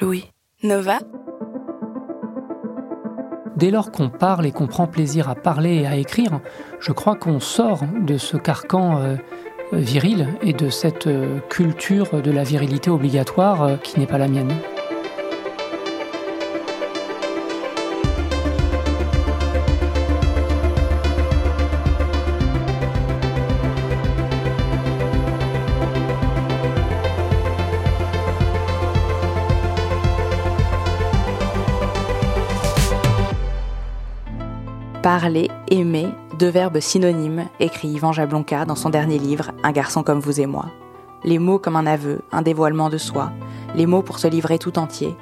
Louis, Nova Dès lors qu'on parle et qu'on prend plaisir à parler et à écrire, je crois qu'on sort de ce carcan euh, viril et de cette euh, culture de la virilité obligatoire euh, qui n'est pas la mienne. Deux verbes synonymes, écrit Yvan Jablonka dans son dernier livre Un garçon comme vous et moi. Les mots comme un aveu, un dévoilement de soi, les mots pour se livrer tout entier.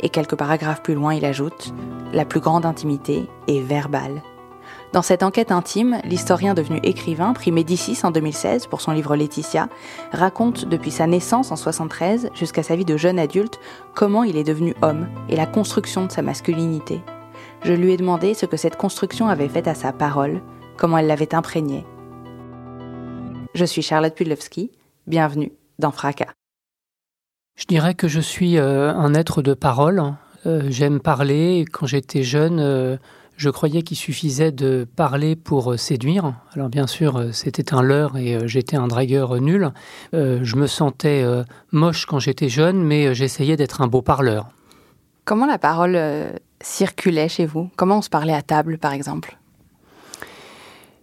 Et quelques paragraphes plus loin, il ajoute La plus grande intimité est verbale. Dans cette enquête intime, l'historien devenu écrivain, pris Médicis en 2016 pour son livre Laetitia, raconte depuis sa naissance en 73 jusqu'à sa vie de jeune adulte comment il est devenu homme et la construction de sa masculinité. Je lui ai demandé ce que cette construction avait fait à sa parole, comment elle l'avait imprégnée. Je suis Charlotte Pudlowski, bienvenue dans Fracas. Je dirais que je suis euh, un être de parole. Euh, j'aime parler. Quand j'étais jeune, euh, je croyais qu'il suffisait de parler pour séduire. Alors bien sûr, c'était un leurre et j'étais un dragueur nul. je me sentais moche quand j'étais jeune, mais j'essayais d'être un beau parleur. Comment la parole circulait chez vous? Comment on se parlait à table, par exemple?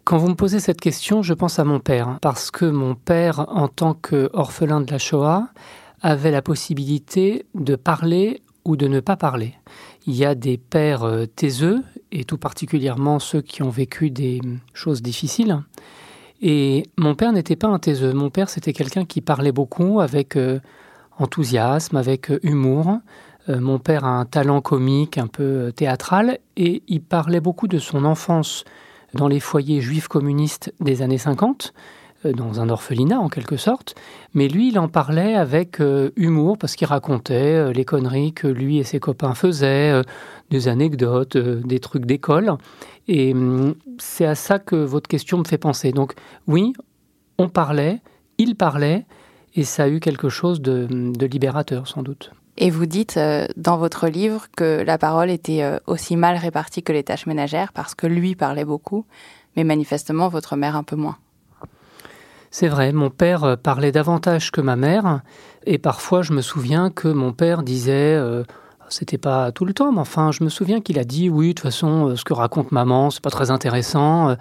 Quand vous me posez cette question, je pense à mon père, parce que mon père, en tant qu'orphelin de la Shoah, avait la possibilité de parler ou de ne pas parler. Il y a des pères euh, taiseux, et tout particulièrement ceux qui ont vécu des choses difficiles. Et mon père n'était pas un taiseux. Mon père, c'était quelqu'un qui parlait beaucoup avec euh, enthousiasme, avec euh, humour. mon père a un talent comique un peu théâtral et il parlait beaucoup de son enfance dans les foyers juifs communistes des années 50, euh, dans un orphelinat en quelque sorte, mais lui il en parlait avec euh, humour parce qu'il racontait euh, les conneries que lui et ses copains faisaient, des anecdotes, des trucs d'école. Et hum, c'est à ça que votre question me fait penser. Donc oui, on parlait, il parlait, et ça a eu quelque chose de libérateur sans doute. Et vous dites euh, dans votre livre que la parole était euh, aussi mal répartie que les tâches ménagères parce que lui parlait beaucoup, mais manifestement votre mère un peu moins. C'est vrai, mon père euh, parlait davantage que ma mère, et parfois je me souviens que mon père disait, c'était pas tout le temps, mais enfin je me souviens qu'il a dit, oui, de toute façon, ce que raconte maman, c'est pas très intéressant.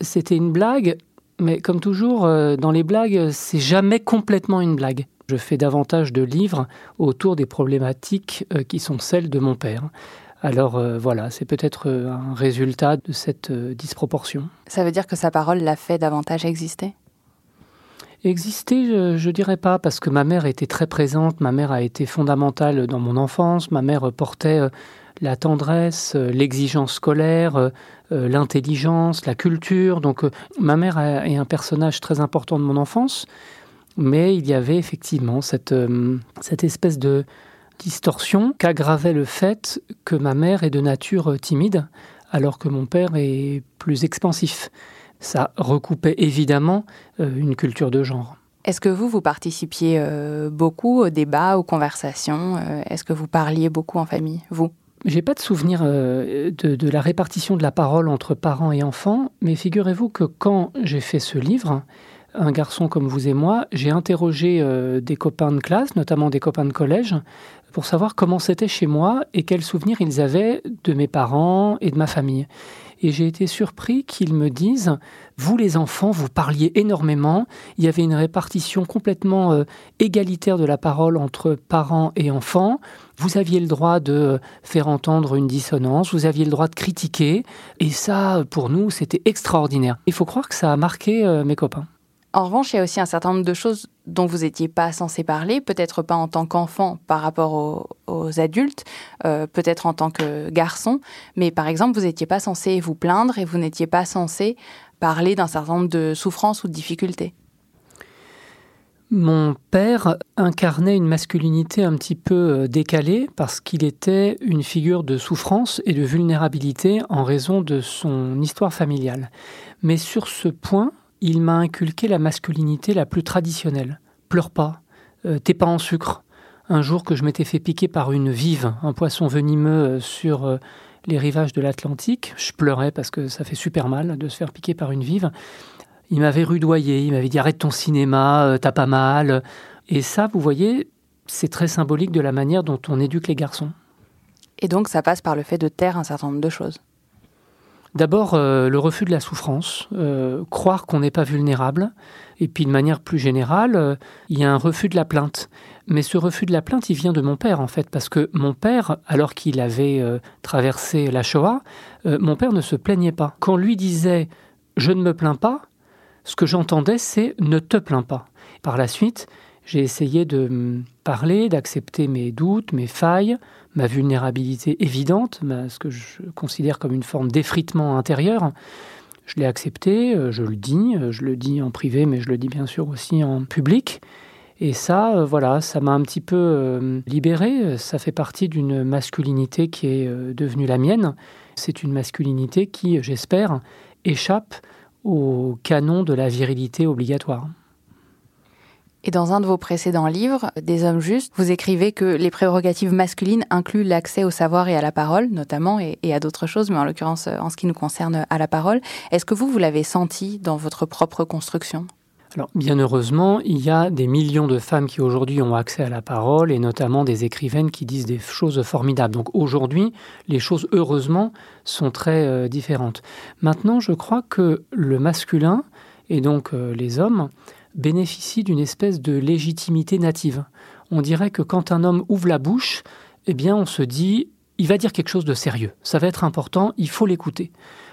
C'était une blague, mais comme toujours, dans les blagues, c'est jamais complètement une blague. Je fais davantage de livres autour des problématiques euh, qui sont celles de mon père. Alors euh, voilà, c'est peut-être euh, un résultat de cette disproportion. Ça veut dire que sa parole l'a fait davantage exister? Exister, je, ne dirais pas, parce que ma mère était très présente, ma mère a été fondamentale dans mon enfance, ma mère portait la tendresse, l'exigence scolaire, l'intelligence, la culture. Donc ma mère est un personnage très important de mon enfance, mais il y avait effectivement cette, euh, cette espèce de distorsion qu'aggravait le fait que ma mère est de nature timide, alors que mon père est plus expansif. Ça recoupait évidemment euh, une culture de genre. Est-ce que vous, vous participiez euh, beaucoup aux débats, aux conversations Est-ce que vous parliez beaucoup en famille, vous? J'ai pas de souvenir de, de, la répartition de la parole entre parents et enfants, mais figurez-vous que quand j'ai fait ce livre, un garçon comme vous et moi, j'ai interrogé euh, des copains de classe, notamment des copains de collège, pour savoir comment c'était chez moi et quels souvenirs ils avaient de mes parents et de ma famille. Et j'ai été surpris qu'ils me disent, vous les enfants, vous parliez énormément, il y avait une répartition complètement euh, égalitaire de la parole entre parents et enfants, vous aviez le droit de faire entendre une dissonance, vous aviez le droit de critiquer, et ça, pour nous, c'était extraordinaire. Il faut croire que ça a marqué euh, mes copains. En revanche, il y a aussi un certain nombre de choses dont vous n'étiez pas censé parler, peut-être pas en tant qu'enfant par rapport aux, adultes, euh, peut-être en tant que garçon, mais par exemple, vous n'étiez pas censé vous plaindre et vous n'étiez pas censé parler d'un certain nombre de souffrances ou de difficultés. Mon père incarnait une masculinité un petit peu euh, décalée parce qu'il était une figure de souffrance et de vulnérabilité en raison de son histoire familiale. Mais sur ce point, il m'a inculqué la masculinité la plus traditionnelle. Pleure pas, euh, t'es pas en sucre. Un jour que je m'étais fait piquer par une vive, un poisson venimeux euh, sur euh, les rivages de l'Atlantique, je pleurais parce que ça fait super mal de se faire piquer par une vive. Il m'avait rudoyé, il m'avait dit arrête ton cinéma, t'as pas mal. Et ça, vous voyez, c'est très symbolique de la manière dont on éduque les garçons. Et donc ça passe par le fait de taire un certain nombre de choses. D'abord, euh, le refus de la souffrance, euh, croire qu'on n'est pas vulnérable, et puis de manière plus générale, euh, il y a un refus de la plainte. Mais ce refus de la plainte, il vient de mon père, en fait, parce que mon père, alors qu'il avait traversé la Shoah, mon père ne se plaignait pas. Quand lui disait ⁇ je ne me plains pas ⁇ ce que j'entendais, c'est ⁇ ne te plains pas ⁇ Par la suite, j'ai essayé de parler, d'accepter mes doutes, mes failles, ma vulnérabilité évidente, ce que je considère comme une forme d'effritement intérieur. Je l'ai accepté, euh, je le dis, euh, je le dis en privé, mais je le dis bien sûr aussi en public. Et ça, euh, voilà, ça m'a un petit peu libéré. Ça fait partie d'une masculinité qui est devenue la mienne. C'est une masculinité qui, j'espère, échappe au canon de la virilité obligatoire. Et dans un de vos précédents livres, Des hommes justes, vous écrivez que les prérogatives masculines incluent l'accès au savoir et à la parole, notamment, et, à d'autres choses, mais en l'occurrence, en ce qui nous concerne, à la parole. Est-ce que vous, vous l'avez senti dans votre propre construction? Alors, bien heureusement, il y a des millions de femmes qui aujourd'hui ont accès à la parole et notamment des écrivaines qui disent des choses formidables. Donc aujourd'hui, les choses, heureusement, sont très euh, différentes. Maintenant, je crois que le masculin, et donc euh, les hommes, bénéficie d'une espèce de légitimité native. On dirait que quand un homme ouvre la bouche, eh bien on se dit, il va dire quelque chose de sérieux, ça va être important, il faut l'écouter.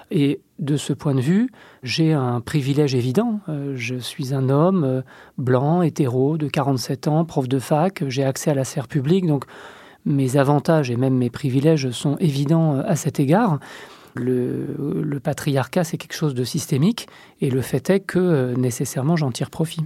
Et de ce point de vue, j'ai un privilège évident. Euh, je suis un homme euh, blanc, hétéro, de 47 ans, prof de fac, j'ai accès à la sphère publique, donc mes avantages et même mes privilèges sont évidents euh, à cet égard le, patriarcat, c'est quelque chose de systémique, et le fait est que euh, nécessairement j'en tire profit.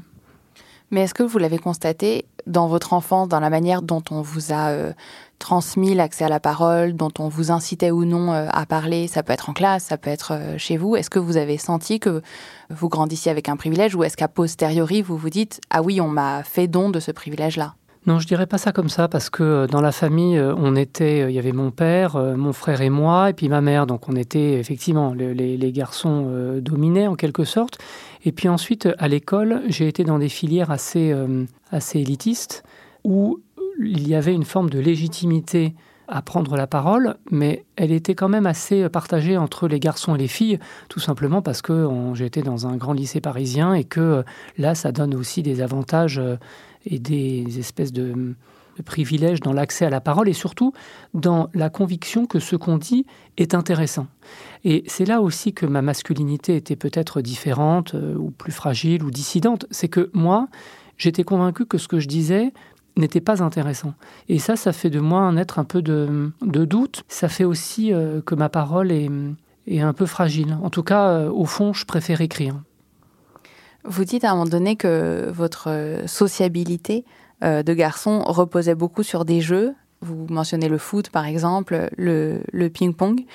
Mais est-ce que vous l'avez constaté dans votre enfance, dans la manière dont on vous a euh, transmis l'accès à la parole, dont on vous incitait ou non euh, à parler? Ça peut être en classe, ça peut être chez vous. Est-ce que vous avez senti que vous grandissiez avec un privilège ou est-ce qu'à posteriori, vous vous dites Ah oui, on m'a fait don de ce privilège-là non, je dirais pas ça comme ça parce que euh, dans la famille, euh, on était, euh, il y avait mon père, mon frère et moi, et puis ma mère. Donc on était effectivement les, garçons dominés en quelque sorte. Et puis ensuite, à l'école, j'ai été dans des filières assez assez élitistes où il y avait une forme de légitimité à prendre la parole, mais elle était quand même assez partagée entre les garçons et les filles, tout simplement parce que j'étais dans un grand lycée parisien et que là, ça donne aussi des avantages et des espèces de, privilèges dans l'accès à la parole et surtout dans la conviction que ce qu'on dit est intéressant. Et c'est là aussi que ma masculinité était peut-être différente euh, ou plus fragile ou dissidente. C'est que moi, j'étais convaincu que ce que je disais n'était pas intéressant. Et ça, ça fait de moi un être un peu de, doute. Ça fait aussi euh, que ma parole est, un peu fragile. En tout cas, euh, au fond, je préfère écrire. Vous dites à un moment donné que votre euh, sociabilité euh, de garçon reposait beaucoup sur des jeux. Vous mentionnez le foot, par exemple, le, ping-pong.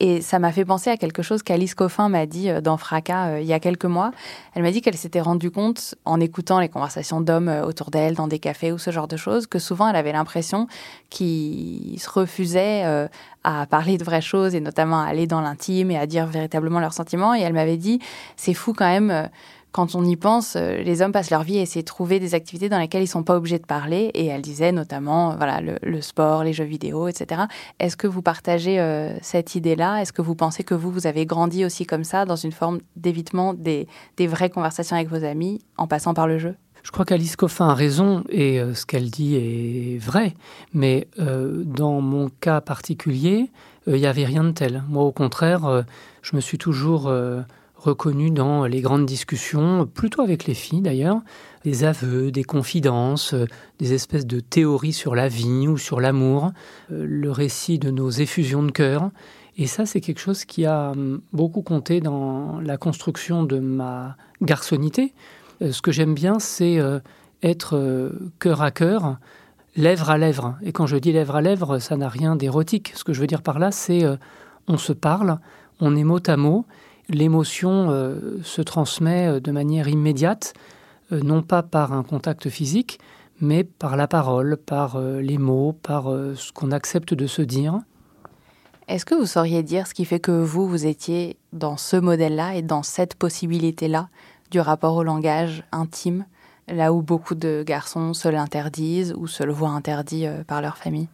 Et ça m'a fait penser à quelque chose qu'Alice Coffin m'a dit euh, dans Fracas il y a quelques mois. Elle m'a dit qu'elle s'était rendue compte, en écoutant les conversations d'hommes autour d'elle, dans des cafés ou ce genre de choses, que souvent elle avait l'impression qu'ils se refusaient à parler de vraies choses et notamment à aller dans l'intime et à dire véritablement leurs sentiments. Et elle m'avait dit, c'est fou quand même quand on y pense, euh, les hommes passent leur vie à essayer de trouver des activités dans lesquelles ils sont pas obligés de parler. Et elle disait notamment, voilà, le, sport, les jeux vidéo, etc. Est-ce que vous partagez euh, cette idée-là? Est-ce que vous pensez que vous, vous avez grandi aussi comme ça, dans une forme d'évitement des, vraies conversations avec vos amis, en passant par le jeu? Je crois qu'Alice Coffin a raison et euh, ce qu'elle dit est vrai. Mais dans mon cas particulier, il n'y avait rien de tel. Moi, au contraire, je me suis toujours reconnu dans les grandes discussions, plutôt avec les filles d'ailleurs, des aveux, des confidences, des espèces de théories sur la vie ou sur l'amour, le récit de nos effusions de cœur. Et ça, c'est quelque chose qui a hum, beaucoup compté dans la construction de ma garçonnité. Euh, ce que j'aime bien, c'est euh, être euh, cœur à cœur, lèvre à lèvre. Et quand je dis lèvre à lèvre, ça n'a rien d'érotique. Ce que je veux dire par là, c'est on se parle, on est mot à mot, l'émotion se transmet de manière immédiate, non pas par un contact physique, mais par la parole, par les mots, par ce qu'on accepte de se dire. Est-ce que vous sauriez dire ce qui fait que vous, vous étiez dans ce modèle-là et dans cette possibilité-là du rapport au langage intime, là où beaucoup de garçons se l'interdisent ou se le voient interdit euh, par leur famille?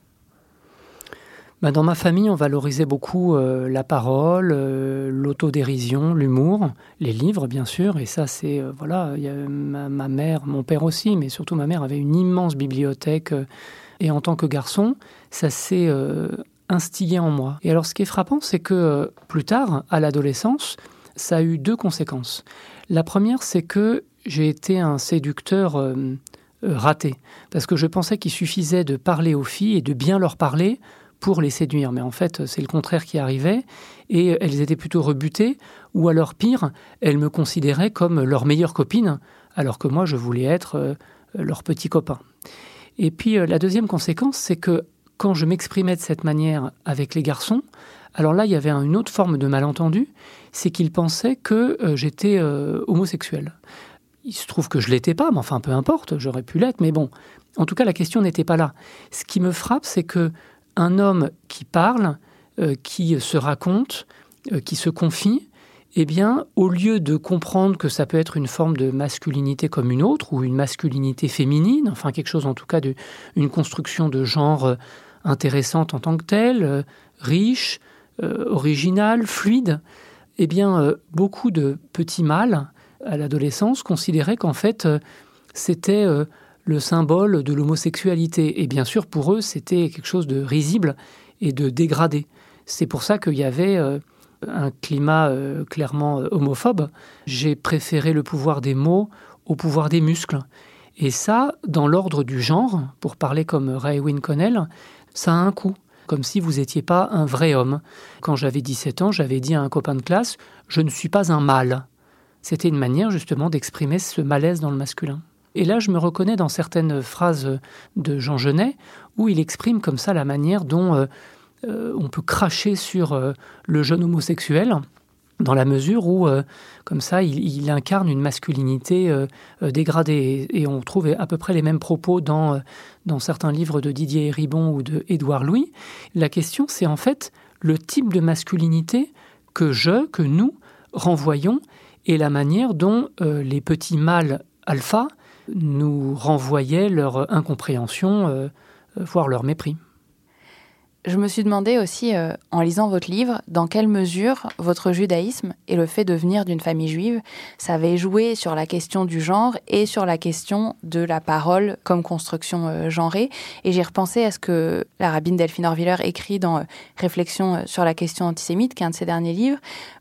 Bah, dans ma famille, on valorisait beaucoup euh, la parole, euh, l'autodérision, l'humour, les livres, bien sûr. Et ça, c'est voilà, y a ma, ma, mère, mon père aussi, mais surtout ma mère avait une immense bibliothèque. et en tant que garçon, ça s'est instillé en moi. Et alors, ce qui est frappant, c'est que plus tard, à l'adolescence, ça a eu deux conséquences. La première, c'est que j'ai été un séducteur euh, euh, raté, parce que je pensais qu'il suffisait de parler aux filles et de bien leur parler pour les séduire. Mais en fait, c'est le contraire qui arrivait, et elles étaient plutôt rebutées, ou alors pire, elles me considéraient comme leur meilleure copine, alors que moi, je voulais être euh, leur petit copain. Et puis la deuxième conséquence, c'est que quand je m'exprimais de cette manière avec les garçons, alors là, il y avait une autre forme de malentendu, c'est qu'ils pensaient que euh, j'étais euh, homosexuel. Il se trouve que je l'étais pas, mais enfin peu importe, j'aurais pu l'être, mais bon, en tout cas la question n'était pas là. Ce qui me frappe, c'est que un homme qui parle, euh, qui se raconte, qui se confie, eh bien, au lieu de comprendre que ça peut être une forme de masculinité comme une autre, ou une masculinité féminine, enfin quelque chose en tout cas d'une construction de genre intéressante en tant que telle, euh, riche, euh, originale, fluide, eh bien, euh, beaucoup de petits mâles à l'adolescence considéraient qu'en fait, c'était le symbole de l'homosexualité. Et bien sûr, pour eux, c'était quelque chose de risible et de dégradé. C'est pour ça qu'il y avait un climat clairement homophobe. J'ai préféré le pouvoir des mots au pouvoir des muscles. Et ça, dans l'ordre du genre, pour parler comme Ray Winconnell, ça a un coût, comme si vous n'étiez pas un vrai homme. Quand j'avais 17 ans, j'avais dit à un copain de classe Je ne suis pas un mâle. C'était une manière justement d'exprimer ce malaise dans le masculin. Et là, je me reconnais dans certaines phrases de Jean Genet où il exprime comme ça la manière dont euh, euh, on peut cracher sur euh, le jeune homosexuel dans la mesure où, comme ça, il, incarne une masculinité dégradée. Et, on trouve à peu près les mêmes propos dans, dans certains livres de Didier Ribon ou de Édouard Louis. La question, c'est en fait le type de masculinité que je, que nous, renvoyons et la manière dont les petits mâles alpha nous renvoyaient leur incompréhension, voire leur mépris. Je me suis demandé aussi, euh, en lisant votre livre, dans quelle mesure votre judaïsme et le fait de venir d'une famille juive, ça avait joué sur la question du genre et sur la question de la parole comme construction euh, genrée. Et j'ai repensé à ce que la rabbine Delphine Orviller écrit dans euh, Réflexion sur la question antisémite, qui est un de ses derniers livres,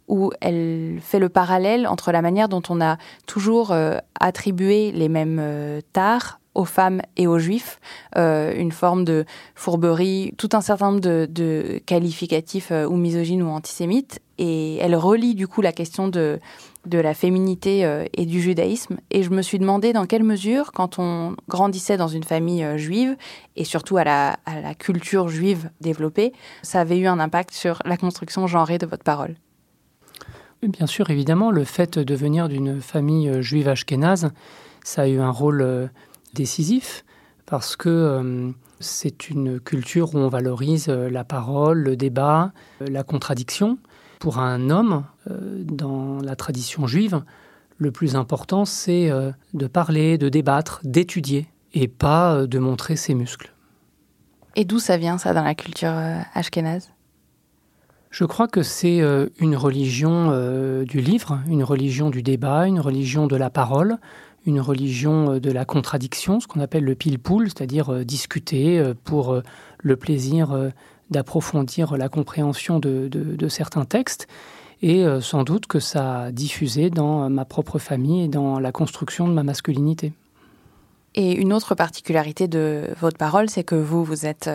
où elle fait le parallèle entre la manière dont on a toujours attribué les mêmes tares aux femmes et aux juifs, euh, une forme de fourberie, tout un certain nombre de, qualificatifs euh, ou misogynes ou antisémites. Et elle relie du coup la question de, de la féminité euh, et du judaïsme. Et je me suis demandé dans quelle mesure, quand on grandissait dans une famille juive, et surtout à la, à la culture juive développée, ça avait eu un impact sur la construction genrée de votre parole. Bien sûr, évidemment, le fait de venir d'une famille juive ashkénaze, ça a eu un rôle décisif parce que euh, c'est une culture où on valorise euh, la parole, le débat, euh, la contradiction. Pour un homme, dans la tradition juive, le plus important, c'est de parler, de débattre, d'étudier, et pas de montrer ses muscles. Et d'où ça vient, ça, dans la culture ashkénaze? Je crois que c'est une religion du livre, une religion du débat, une religion de la parole, une religion euh, de la contradiction, ce qu'on appelle le pile-poule, c'est-à-dire euh, discuter euh, pour le plaisir d'approfondir la compréhension de, certains textes. Et sans doute que ça a diffusé dans ma propre famille et dans la construction de ma masculinité. Et une autre particularité de votre parole, c'est que vous, vous êtes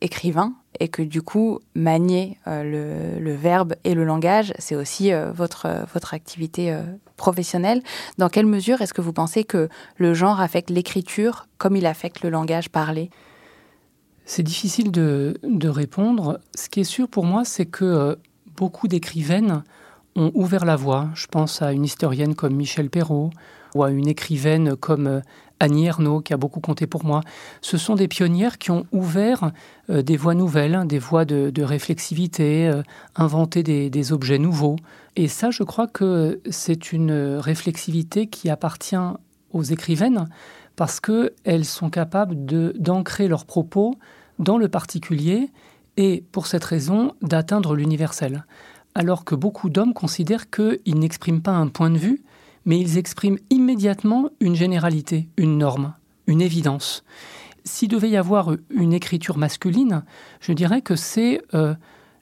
écrivain et que du coup, manier le, le, verbe et le langage, c'est aussi votre, votre activité professionnelle. Dans quelle mesure est-ce que vous pensez que le genre affecte l'écriture comme il affecte le langage parlé? C'est difficile de, de, répondre. Ce qui est sûr pour moi, c'est que beaucoup d'écrivaines ont ouvert la voie. Je pense à une historienne comme Michel Perrault ou à une écrivaine comme Annie Ernaux, qui a beaucoup compté pour moi. Ce sont des pionnières qui ont ouvert euh, des voies nouvelles, des voies de, réflexivité, euh, inventé des, objets nouveaux. Et ça, je crois que c'est une réflexivité qui appartient aux écrivaines parce qu'elles sont capables d'ancrer leurs propos dans le particulier et, pour cette raison, d'atteindre l'universel. Alors que beaucoup d'hommes considèrent qu'ils n'expriment pas un point de vue, mais ils expriment immédiatement une généralité, une norme, une évidence. S'il devait y avoir une écriture masculine, je dirais que c'est euh,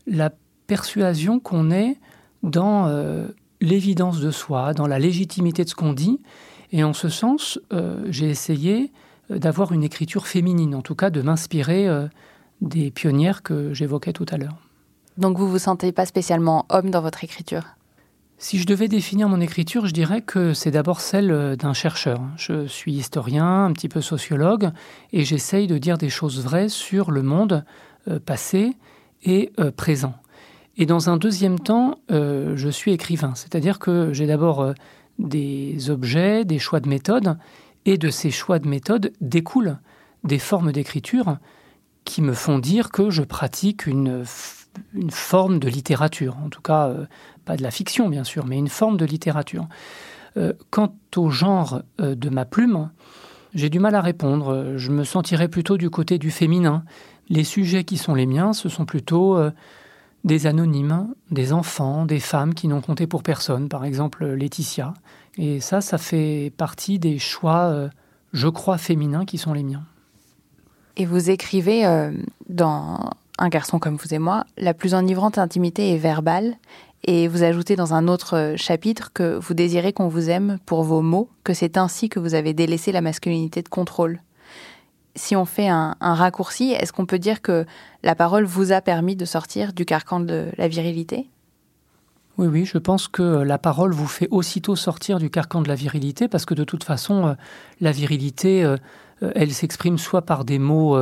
la persuasion qu'on est dans euh, l'évidence de soi, dans la légitimité de ce qu'on dit. Et en ce sens, euh, j'ai essayé d'avoir une écriture féminine, en tout cas de m'inspirer des pionnières que j'évoquais tout à l'heure. Donc vous vous sentez pas spécialement homme dans votre écriture? Si je devais définir mon écriture, je dirais que c'est d'abord celle euh, d'un chercheur. Je suis historien, un petit peu sociologue, et j'essaye de dire des choses vraies sur le monde euh, passé et euh, présent. Et dans un deuxième temps, je suis écrivain, c'est-à-dire que j'ai d'abord des objets, des choix de méthode, et de ces choix de méthode découlent des formes d'écriture qui me font dire que je pratique une, une forme de littérature, en tout cas pas de la fiction bien sûr, mais une forme de littérature. Euh, quant au genre euh, de ma plume, j'ai du mal à répondre. Je me sentirais plutôt du côté du féminin. Les sujets qui sont les miens, ce sont plutôt euh, des anonymes, des enfants, des femmes qui n'ont compté pour personne, par exemple Laetitia. Et ça, ça fait partie des choix, je crois, féminins qui sont les miens. Et vous écrivez dans Un garçon comme vous et moi, la plus enivrante intimité est verbale et vous ajoutez dans un autre euh, chapitre que vous désirez qu'on vous aime pour vos mots, que c'est ainsi que vous avez délaissé la masculinité de contrôle. Si on fait un, raccourci, est-ce qu'on peut dire que la parole vous a permis de sortir du carcan de la virilité? Oui, oui, je pense que la parole vous fait aussitôt sortir du carcan de la virilité, parce que de toute façon, euh, la virilité, euh, elle s'exprime soit par des mots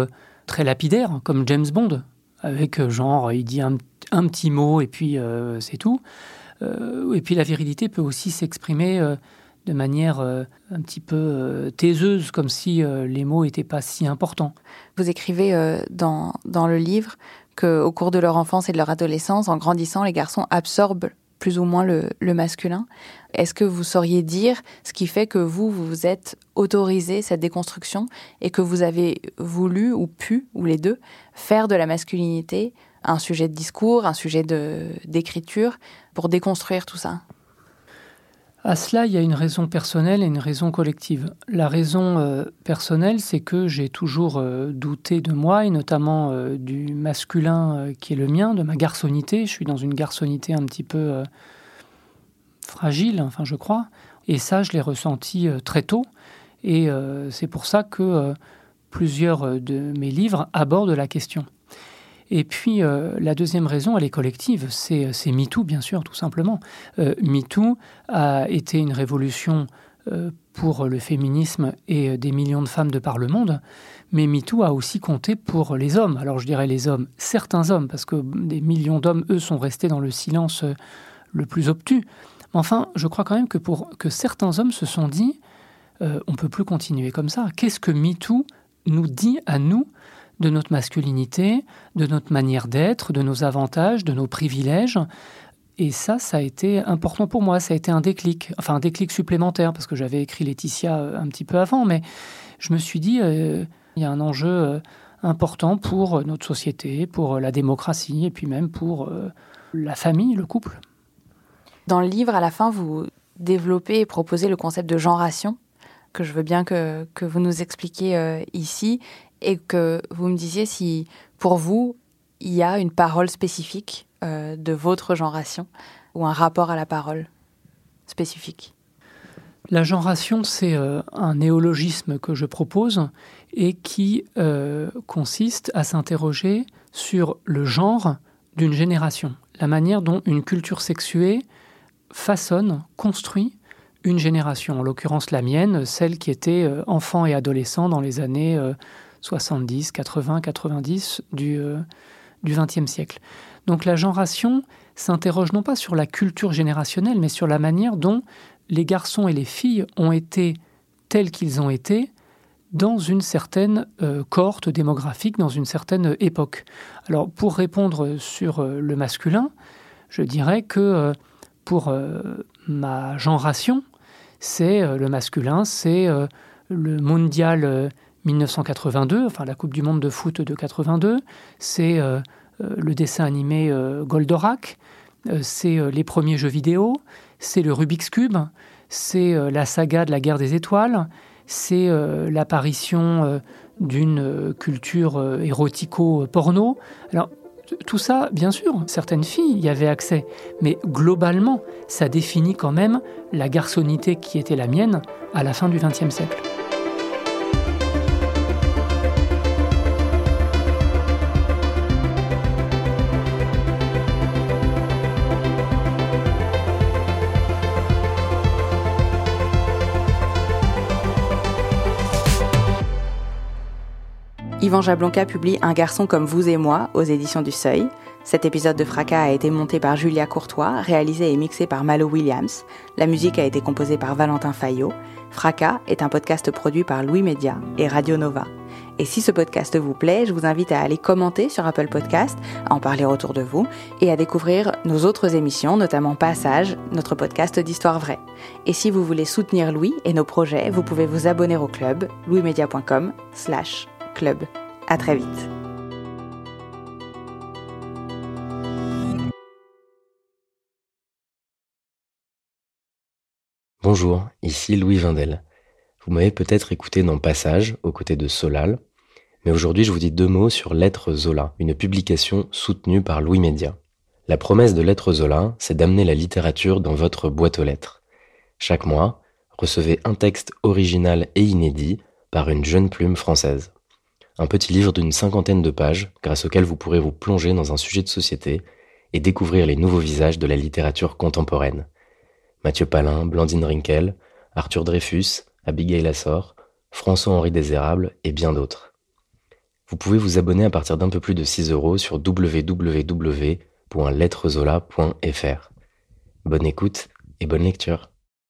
très lapidaires, comme James Bond, avec genre, il dit un, petit mot et puis euh, c'est tout. Euh, et puis la virilité peut aussi s'exprimer euh, de manière un petit peu taiseuse, comme si les mots n'étaient pas si importants. Vous écrivez dans, dans le livre qu'au cours de leur enfance et de leur adolescence, en grandissant, les garçons absorbent plus ou moins le, le masculin. Est-ce que vous sauriez dire ce qui fait que vous, vous êtes autorisé cette déconstruction et que vous avez voulu ou pu, ou les deux, faire de la masculinité un sujet de discours, un sujet d'écriture, pour déconstruire tout ça? À cela, il y a une raison personnelle et une raison collective. La raison euh, personnelle, c'est que j'ai toujours euh, douté de moi, et notamment euh, du masculin qui est le mien, de ma garçonnité. Je suis dans une garçonnité un petit peu fragile, enfin je crois. Et ça, je l'ai ressenti très tôt. Et c'est pour ça que plusieurs de mes livres abordent la question. Et puis euh, la deuxième raison, elle est collective, c'est MeToo, bien sûr, tout simplement. Euh, MeToo a été une révolution euh, pour le féminisme et des millions de femmes de par le monde, mais MeToo a aussi compté pour les hommes. Alors je dirais les hommes, certains hommes, parce que des millions d'hommes, eux, sont restés dans le silence le plus obtus. Mais enfin, je crois quand même que pour que certains hommes se sont dit, on peut plus continuer comme ça. Qu'est-ce que MeToo nous dit à nous de notre masculinité, de notre manière d'être, de nos avantages, de nos privilèges. Et ça, ça a été important pour moi. Ça a été un déclic, enfin un déclic supplémentaire, parce que j'avais écrit Laetitia euh, un petit peu avant, mais je me suis dit, euh, il y a un enjeu euh, important pour notre société, pour la démocratie, et puis même pour la famille, le couple. Dans le livre, à la fin, vous développez et proposez le concept de genration, que je veux bien que, que vous nous expliquiez ici, et que vous me disiez si pour vous, il y a une parole spécifique euh, de votre génération ou un rapport à la parole spécifique? La genration, c'est euh, un néologisme que je propose et qui euh, consiste à s'interroger sur le genre d'une génération, la manière dont une culture sexuée façonne, construit une génération, en l'occurrence la mienne, celle qui était enfant et adolescent dans les années 70, 80, 90 du XXe siècle. Donc la genration s'interroge non pas sur la culture générationnelle, mais sur la manière dont les garçons et les filles ont été tels qu'ils ont été dans une certaine euh, cohorte démographique, dans une certaine époque. Alors pour répondre sur euh, le masculin, je dirais que euh, pour ma genration, c'est le masculin, c'est le mondial 1982, enfin la Coupe du Monde de foot de 82, c'est euh, le dessin animé euh, Goldorak, euh, c'est les premiers jeux vidéo, c'est le Rubik's Cube, c'est la saga de la guerre des étoiles, c'est l'apparition d'une culture érotico-porno. Alors, tout ça, bien sûr, certaines filles y avaient accès, mais globalement, ça définit quand même la garçonnité qui était la mienne à la fin du XXe siècle. Yvan Jablonka publie Un garçon comme vous et moi aux éditions du Seuil. Cet épisode de Fracas a été monté par Julia Courtois, réalisé et mixé par Malo Williams. La musique a été composée par Valentin Fayot. Fracas est un podcast produit par Louis Média et Radio Nova. Et si ce podcast vous plaît, je vous invite à aller commenter sur Apple Podcast, à en parler autour de vous et à découvrir nos autres émissions, notamment Passage, notre podcast d'histoire vraie. Et si vous voulez soutenir Louis et nos projets, vous pouvez vous abonner au club louismedia.com slash club. À très vite. Bonjour, ici Louis Vindel. Vous m'avez peut-être écouté dans Passage, aux côtés de Solal, mais aujourd'hui je vous dis deux mots sur Lettre Zola, une publication soutenue par Louis Média. La promesse de Lettre Zola, c'est d'amener la littérature dans votre boîte aux lettres. Chaque mois, recevez un texte original et inédit par une jeune plume française un petit livre d'une cinquantaine de pages grâce auquel vous pourrez vous plonger dans un sujet de société et découvrir les nouveaux visages de la littérature contemporaine. Mathieu Palin, Blandine Rinkel, Arthur Dreyfus, Abigail Assor, François-Henri Désérable et bien d'autres. Vous pouvez vous abonner à partir d'un peu plus de 6 euros sur www.lettrezola.fr. Bonne écoute et bonne lecture.